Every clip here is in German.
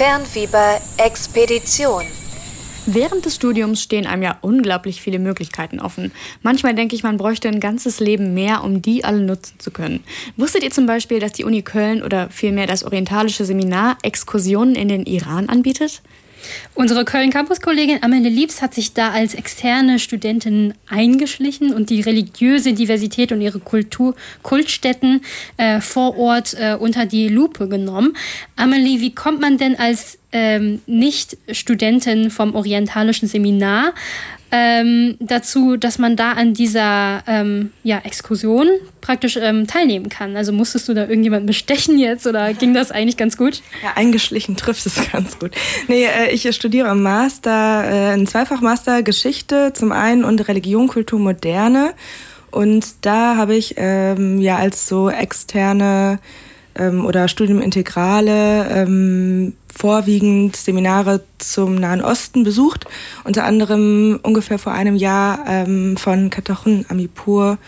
Fernfieber-Expedition. Während des Studiums stehen einem ja unglaublich viele Möglichkeiten offen. Manchmal denke ich, man bräuchte ein ganzes Leben mehr, um die alle nutzen zu können. Wusstet ihr zum Beispiel, dass die Uni Köln oder vielmehr das Orientalische Seminar Exkursionen in den Iran anbietet? Unsere Köln-Campus-Kollegin Amanda Liebs hat sich da als externe Studentin eingeschlichen und die religiöse Diversität und ihre Kultur, Kultstätten äh, vor Ort äh, unter die Lupe genommen. Amelie, wie kommt man denn als ähm, Nicht-Studentin vom Orientalischen Seminar ähm, dazu, dass man da an dieser ähm, ja, Exkursion praktisch ähm, teilnehmen kann. Also musstest du da irgendjemanden bestechen jetzt oder ging das eigentlich ganz gut? Ja, eingeschlichen trifft es ganz gut. Nee, äh, ich studiere im Master, äh, ein Zweifachmaster Geschichte zum einen und Religion, Kultur, Moderne. Und da habe ich ähm, ja als so externe ähm, oder Studiumintegrale ähm, vorwiegend Seminare zum Nahen Osten besucht, unter anderem ungefähr vor einem Jahr ähm, von Katachun Amipur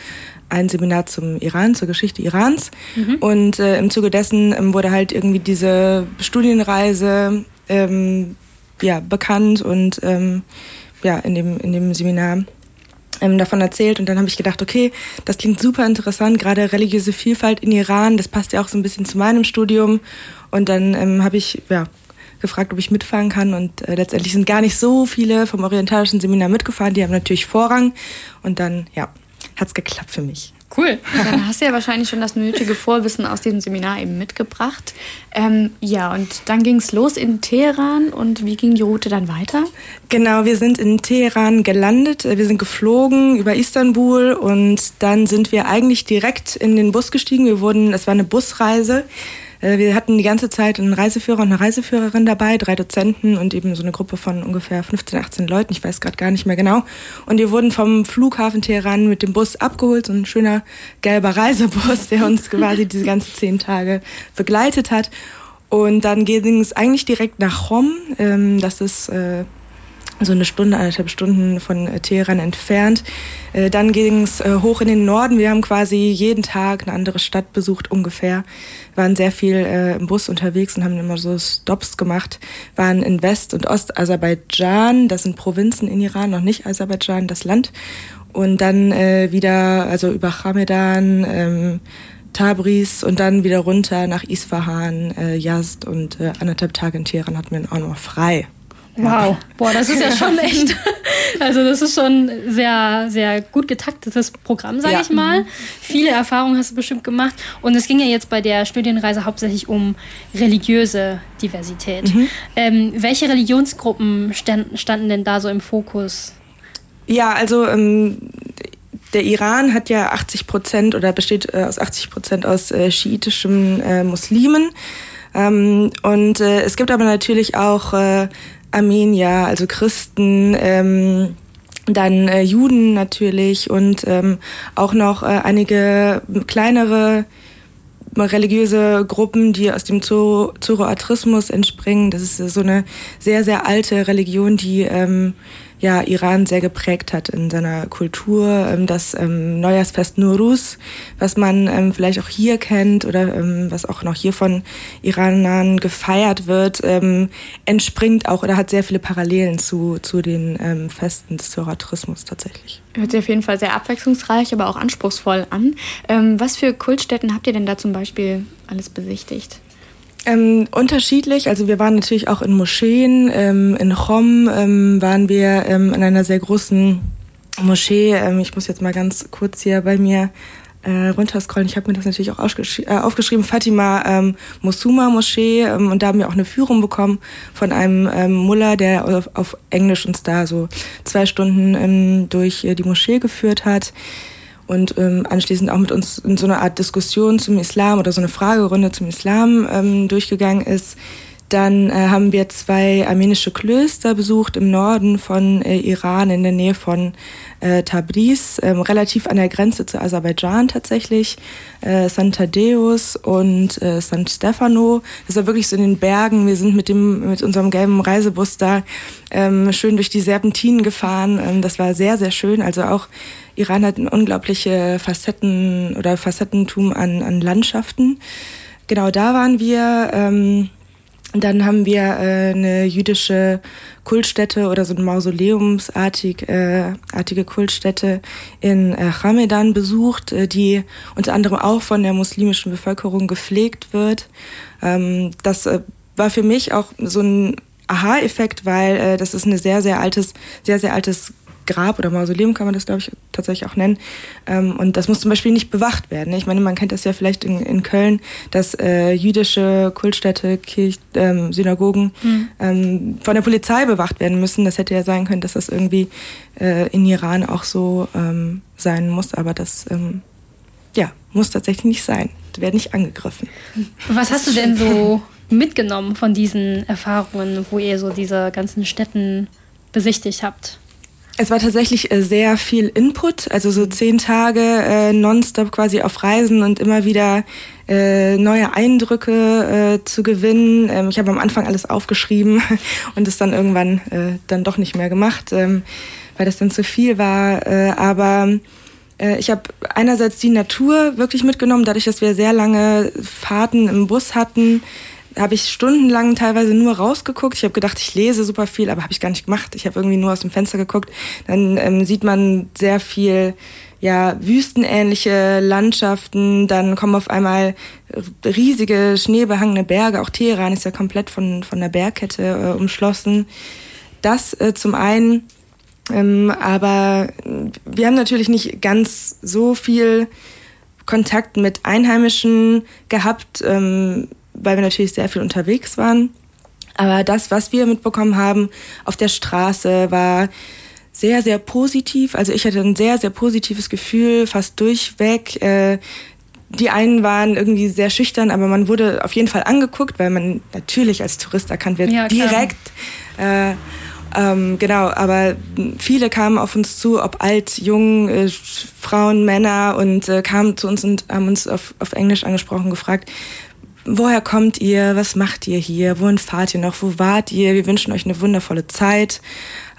ein Seminar zum Iran, zur Geschichte Irans. Mhm. Und äh, im Zuge dessen ähm, wurde halt irgendwie diese Studienreise ähm, ja, bekannt und ähm, ja, in dem, in dem Seminar ähm, davon erzählt. Und dann habe ich gedacht, okay, das klingt super interessant, gerade religiöse Vielfalt in Iran, das passt ja auch so ein bisschen zu meinem Studium. Und dann ähm, habe ich ja gefragt, ob ich mitfahren kann. Und äh, letztendlich sind gar nicht so viele vom orientalischen Seminar mitgefahren, die haben natürlich Vorrang. Und dann ja, hat's geklappt für mich. Cool. Dann hast du ja wahrscheinlich schon das nötige Vorwissen aus diesem Seminar eben mitgebracht. Ähm, ja, und dann ging es los in Teheran und wie ging die Route dann weiter? Genau, wir sind in Teheran gelandet. Wir sind geflogen über Istanbul und dann sind wir eigentlich direkt in den Bus gestiegen. Wir wurden, es war eine Busreise. Äh, wir hatten die ganze Zeit einen Reiseführer und eine Reiseführerin dabei, drei Dozenten und eben so eine Gruppe von ungefähr 15, 18 Leuten, ich weiß gerade gar nicht mehr genau. Und wir wurden vom Flughafen Teheran mit dem Bus abgeholt, so ein schöner gelber Reisebus, der uns quasi diese ganzen zehn Tage begleitet hat. Und dann ging es eigentlich direkt nach Hom, ähm, das ist äh, so eine Stunde, eineinhalb Stunden von äh, Teheran entfernt. Äh, dann ging es äh, hoch in den Norden. Wir haben quasi jeden Tag eine andere Stadt besucht, ungefähr. Waren sehr viel im Bus unterwegs und haben immer so Stops gemacht. Waren in West- und Ost-Aserbaidschan, das sind Provinzen in Iran, noch nicht Aserbaidschan, das Land. Und dann wieder, also über Chamedan, ähm, Tabriz und dann wieder runter nach Isfahan, Yazd und anderthalb Tage in Teheran hatten wir auch noch frei. Wow, boah, das ist ja schon echt. Also das ist schon sehr, sehr gut getaktetes Programm, sage ja. ich mal. Viele Erfahrungen hast du bestimmt gemacht. Und es ging ja jetzt bei der Studienreise hauptsächlich um religiöse Diversität. Mhm. Ähm, welche Religionsgruppen stand, standen denn da so im Fokus? Ja, also ähm, der Iran hat ja 80 Prozent oder besteht äh, aus 80 Prozent aus äh, schiitischen äh, Muslimen. Ähm, und äh, es gibt aber natürlich auch äh, Armenier, also Christen, ähm, dann äh, Juden natürlich und ähm, auch noch äh, einige kleinere religiöse Gruppen, die aus dem Zoroastrismus entspringen. Das ist so eine sehr, sehr alte Religion, die ähm, ja Iran sehr geprägt hat in seiner Kultur. Ähm, das ähm, Neujahrsfest Nuruz, was man ähm, vielleicht auch hier kennt oder ähm, was auch noch hier von Iranern gefeiert wird, ähm, entspringt auch oder hat sehr viele Parallelen zu, zu den ähm, Festen des Zoroastrismus tatsächlich. Hört sich auf jeden Fall sehr abwechslungsreich, aber auch anspruchsvoll an. was für Kultstätten habt ihr denn da zum Beispiel alles besichtigt? Ähm, unterschiedlich. Also wir waren natürlich auch in Moscheen. Ähm, in Chom ähm, waren wir ähm, in einer sehr großen Moschee. Ähm, ich muss jetzt mal ganz kurz hier bei mir äh, runterscrollen. Ich habe mir das natürlich auch äh, aufgeschrieben. Fatima ähm, Mosuma Moschee. Ähm, und da haben wir auch eine Führung bekommen von einem ähm, Mullah, der auf, auf Englisch uns da so zwei Stunden ähm, durch äh, die Moschee geführt hat und ähm, anschließend auch mit uns in so einer Art Diskussion zum Islam oder so eine Fragerunde zum Islam ähm, durchgegangen ist. Dann äh, haben wir zwei armenische Klöster besucht im Norden von äh, Iran, in der Nähe von äh, Tabriz, ähm, relativ an der Grenze zu Aserbaidschan tatsächlich. Äh, San Tadeus und äh, San Stefano. Das war wirklich so in den Bergen. Wir sind mit dem mit unserem gelben Reisebus da ähm, schön durch die Serpentinen gefahren. Ähm, das war sehr sehr schön. Also auch Iran hat unglaubliche Facetten oder Facettentum an, an Landschaften. Genau da waren wir. Ähm, dann haben wir äh, eine jüdische Kultstätte oder so eine mausoleumsartige äh, artige Kultstätte in äh, Hamedan besucht, äh, die unter anderem auch von der muslimischen Bevölkerung gepflegt wird. Ähm, das äh, war für mich auch so ein Aha-Effekt, weil äh, das ist ein sehr, sehr altes, sehr, sehr altes Grab oder Mausoleum kann man das, glaube ich, tatsächlich auch nennen. Ähm, und das muss zum Beispiel nicht bewacht werden. Ich meine, man kennt das ja vielleicht in, in Köln, dass äh, jüdische Kultstädte, Kirch, ähm, Synagogen mhm. ähm, von der Polizei bewacht werden müssen. Das hätte ja sein können, dass das irgendwie äh, in Iran auch so ähm, sein muss. Aber das ähm, ja, muss tatsächlich nicht sein. Die werden nicht angegriffen. Was hast du denn so mitgenommen von diesen Erfahrungen, wo ihr so diese ganzen Städten besichtigt habt? Es war tatsächlich äh, sehr viel Input, also so zehn Tage äh, nonstop quasi auf Reisen und immer wieder äh, neue Eindrücke äh, zu gewinnen. Ähm, ich habe am Anfang alles aufgeschrieben und es dann irgendwann äh, dann doch nicht mehr gemacht, ähm, weil das dann zu viel war. Äh, aber äh, ich habe einerseits die Natur wirklich mitgenommen, dadurch, dass wir sehr lange Fahrten im Bus hatten habe ich stundenlang teilweise nur rausgeguckt. Ich habe gedacht, ich lese super viel, aber habe ich gar nicht gemacht. Ich habe irgendwie nur aus dem Fenster geguckt. Dann ähm, sieht man sehr viel ja, wüstenähnliche Landschaften, dann kommen auf einmal riesige schneebehangene Berge, auch Teheran ist ja komplett von, von der Bergkette äh, umschlossen. Das äh, zum einen, ähm, aber wir haben natürlich nicht ganz so viel Kontakt mit Einheimischen gehabt. Ähm, weil wir natürlich sehr viel unterwegs waren. Aber das, was wir mitbekommen haben auf der Straße, war sehr, sehr positiv. Also ich hatte ein sehr, sehr positives Gefühl, fast durchweg. Äh, die einen waren irgendwie sehr schüchtern, aber man wurde auf jeden Fall angeguckt, weil man natürlich als Tourist erkannt wird, ja, direkt. Äh, ähm, genau, aber viele kamen auf uns zu, ob alt, jung, äh, Frauen, Männer und äh, kamen zu uns und haben uns auf, auf Englisch angesprochen, gefragt, woher kommt ihr, was macht ihr hier, wohin fahrt ihr noch, wo wart ihr, wir wünschen euch eine wundervolle Zeit.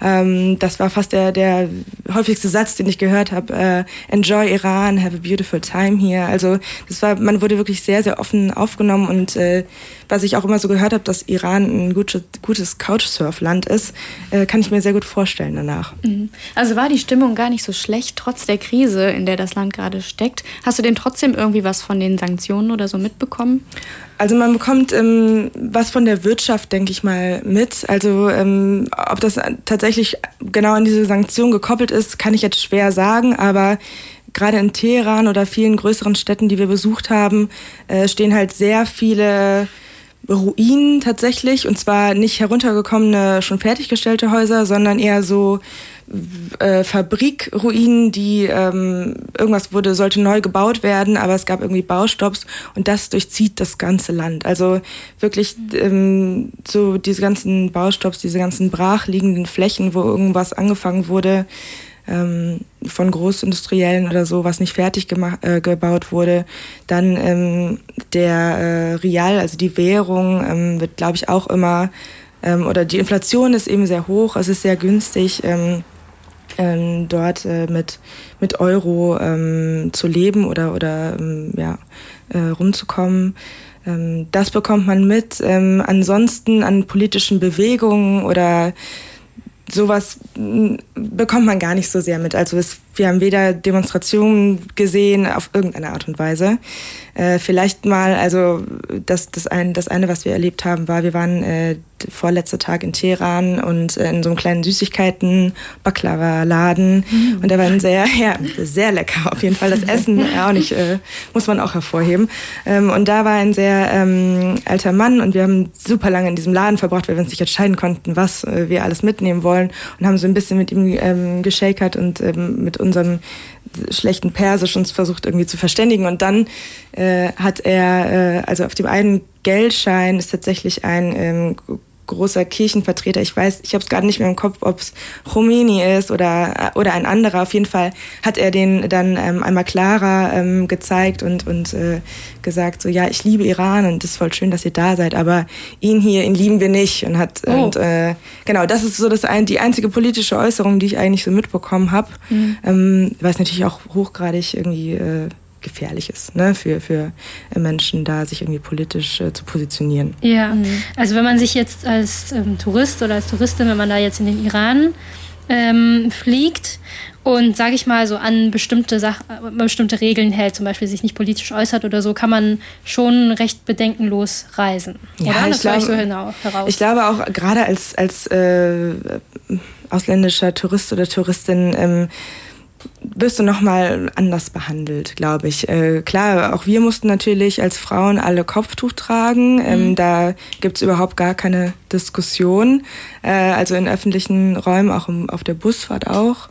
Ähm, das war fast der, der häufigste Satz, den ich gehört habe. Äh, Enjoy Iran, have a beautiful time here. Also das war, man wurde wirklich sehr, sehr offen aufgenommen und äh, was ich auch immer so gehört habe, dass Iran ein gutes, gutes Couchsurf-Land ist, äh, kann ich mir sehr gut vorstellen danach. Mhm. Also war die Stimmung gar nicht so schlecht, trotz der Krise, in der das Land gerade steckt. Hast du denn trotzdem irgendwie was von den Sanktionen oder so mitbekommen? Also man bekommt ähm, was von der Wirtschaft, denke ich mal, mit. Also ähm, ob das tatsächlich genau an diese Sanktion gekoppelt ist, kann ich jetzt schwer sagen, aber gerade in Teheran oder vielen größeren Städten, die wir besucht haben, äh, stehen halt sehr viele Ruinen tatsächlich. Und zwar nicht heruntergekommene, schon fertiggestellte Häuser, sondern eher so äh, Fabrikruinen, die ähm, irgendwas wurde, sollte neu gebaut werden, aber es gab irgendwie Baustopps und das durchzieht das ganze Land. Also wirklich ähm, so diese ganzen Baustopps, diese ganzen brachliegenden Flächen, wo irgendwas angefangen wurde, ähm, von Großindustriellen oder so, was nicht fertig gemacht, äh, gebaut wurde. Dann ähm, der äh, Real, also die Währung, ähm, wird, glaube ich, auch immer, ähm, oder die Inflation ist eben sehr hoch, es ist sehr günstig. Ähm, ähm, dort äh, mit, mit Euro ähm, zu leben oder, oder ähm, ja, äh, rumzukommen. Ähm, das bekommt man mit. Ähm, ansonsten an politischen Bewegungen oder sowas bekommt man gar nicht so sehr mit. Also es, wir haben weder Demonstrationen gesehen auf irgendeine Art und Weise. Äh, vielleicht mal, also das, das, ein, das eine, was wir erlebt haben, war, wir waren äh, vorletzter Tag in Teheran und äh, in so einem kleinen Süßigkeiten Baklava-Laden mhm. und da war ein sehr, ja, sehr lecker auf jeden Fall. Das Essen ja, auch nicht, äh, muss man auch hervorheben. Ähm, und da war ein sehr ähm, alter Mann und wir haben super lange in diesem Laden verbracht, weil wir uns nicht entscheiden konnten, was äh, wir alles mitnehmen wollen und haben so ein bisschen mit ihm ähm, geschakert und ähm, mit unserem schlechten Persisch uns versucht irgendwie zu verständigen. Und dann äh, hat er, äh, also auf dem einen Geldschein ist tatsächlich ein ähm, großer Kirchenvertreter. Ich weiß, ich habe es gerade nicht mehr im Kopf, ob es Khomeini ist oder, oder ein anderer. Auf jeden Fall hat er den dann ähm, einmal klarer ähm, gezeigt und, und äh, gesagt, so ja, ich liebe Iran und es ist voll schön, dass ihr da seid, aber ihn hier, ihn lieben wir nicht. Und hat oh. und äh, genau, das ist so das ein, die einzige politische Äußerung, die ich eigentlich so mitbekommen habe. Mhm. Ähm, weil es natürlich auch hochgradig irgendwie äh, gefährlich ist ne, für, für Menschen da, sich irgendwie politisch äh, zu positionieren. Ja, mhm. also wenn man sich jetzt als ähm, Tourist oder als Touristin, wenn man da jetzt in den Iran ähm, fliegt und, sage ich mal, so an bestimmte, Sach äh, bestimmte Regeln hält, zum Beispiel sich nicht politisch äußert oder so, kann man schon recht bedenkenlos reisen. Ja, oder? Ich, glaube, so heraus. ich glaube auch gerade als, als äh, ausländischer Tourist oder Touristin ähm, wirst du nochmal anders behandelt, glaube ich. Äh, klar, auch wir mussten natürlich als Frauen alle Kopftuch tragen. Ähm, mhm. Da gibt's überhaupt gar keine Diskussion. Äh, also in öffentlichen Räumen, auch im, auf der Busfahrt auch.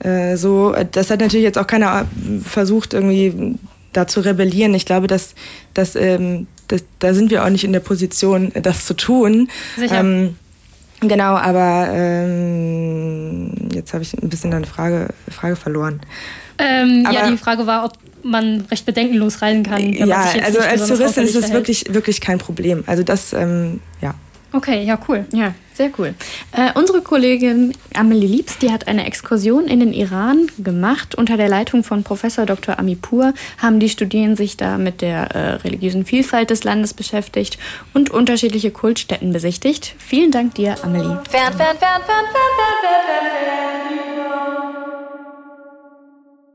Äh, so, das hat natürlich jetzt auch keiner versucht, irgendwie da zu rebellieren. Ich glaube, dass, dass, ähm, dass da sind wir auch nicht in der Position, das zu tun. Sicher. Ähm, Genau, aber ähm, jetzt habe ich ein bisschen deine Frage, Frage verloren. Ähm, ja, die Frage war, ob man recht bedenkenlos reisen kann. ja, also als Touristin ist das wirklich, wirklich kein Problem. Also das, ähm, ja. Okay, ja, cool. Ja, sehr cool. Äh, unsere Kollegin Amelie Liebs, die hat eine Exkursion in den Iran gemacht. Unter der Leitung von Professor Dr. Amipur haben die Studierenden sich da mit der äh, religiösen Vielfalt des Landes beschäftigt und unterschiedliche Kultstätten besichtigt. Vielen Dank dir, Amelie. Fern, fern, fern, fern, fern, fern, fern, fern.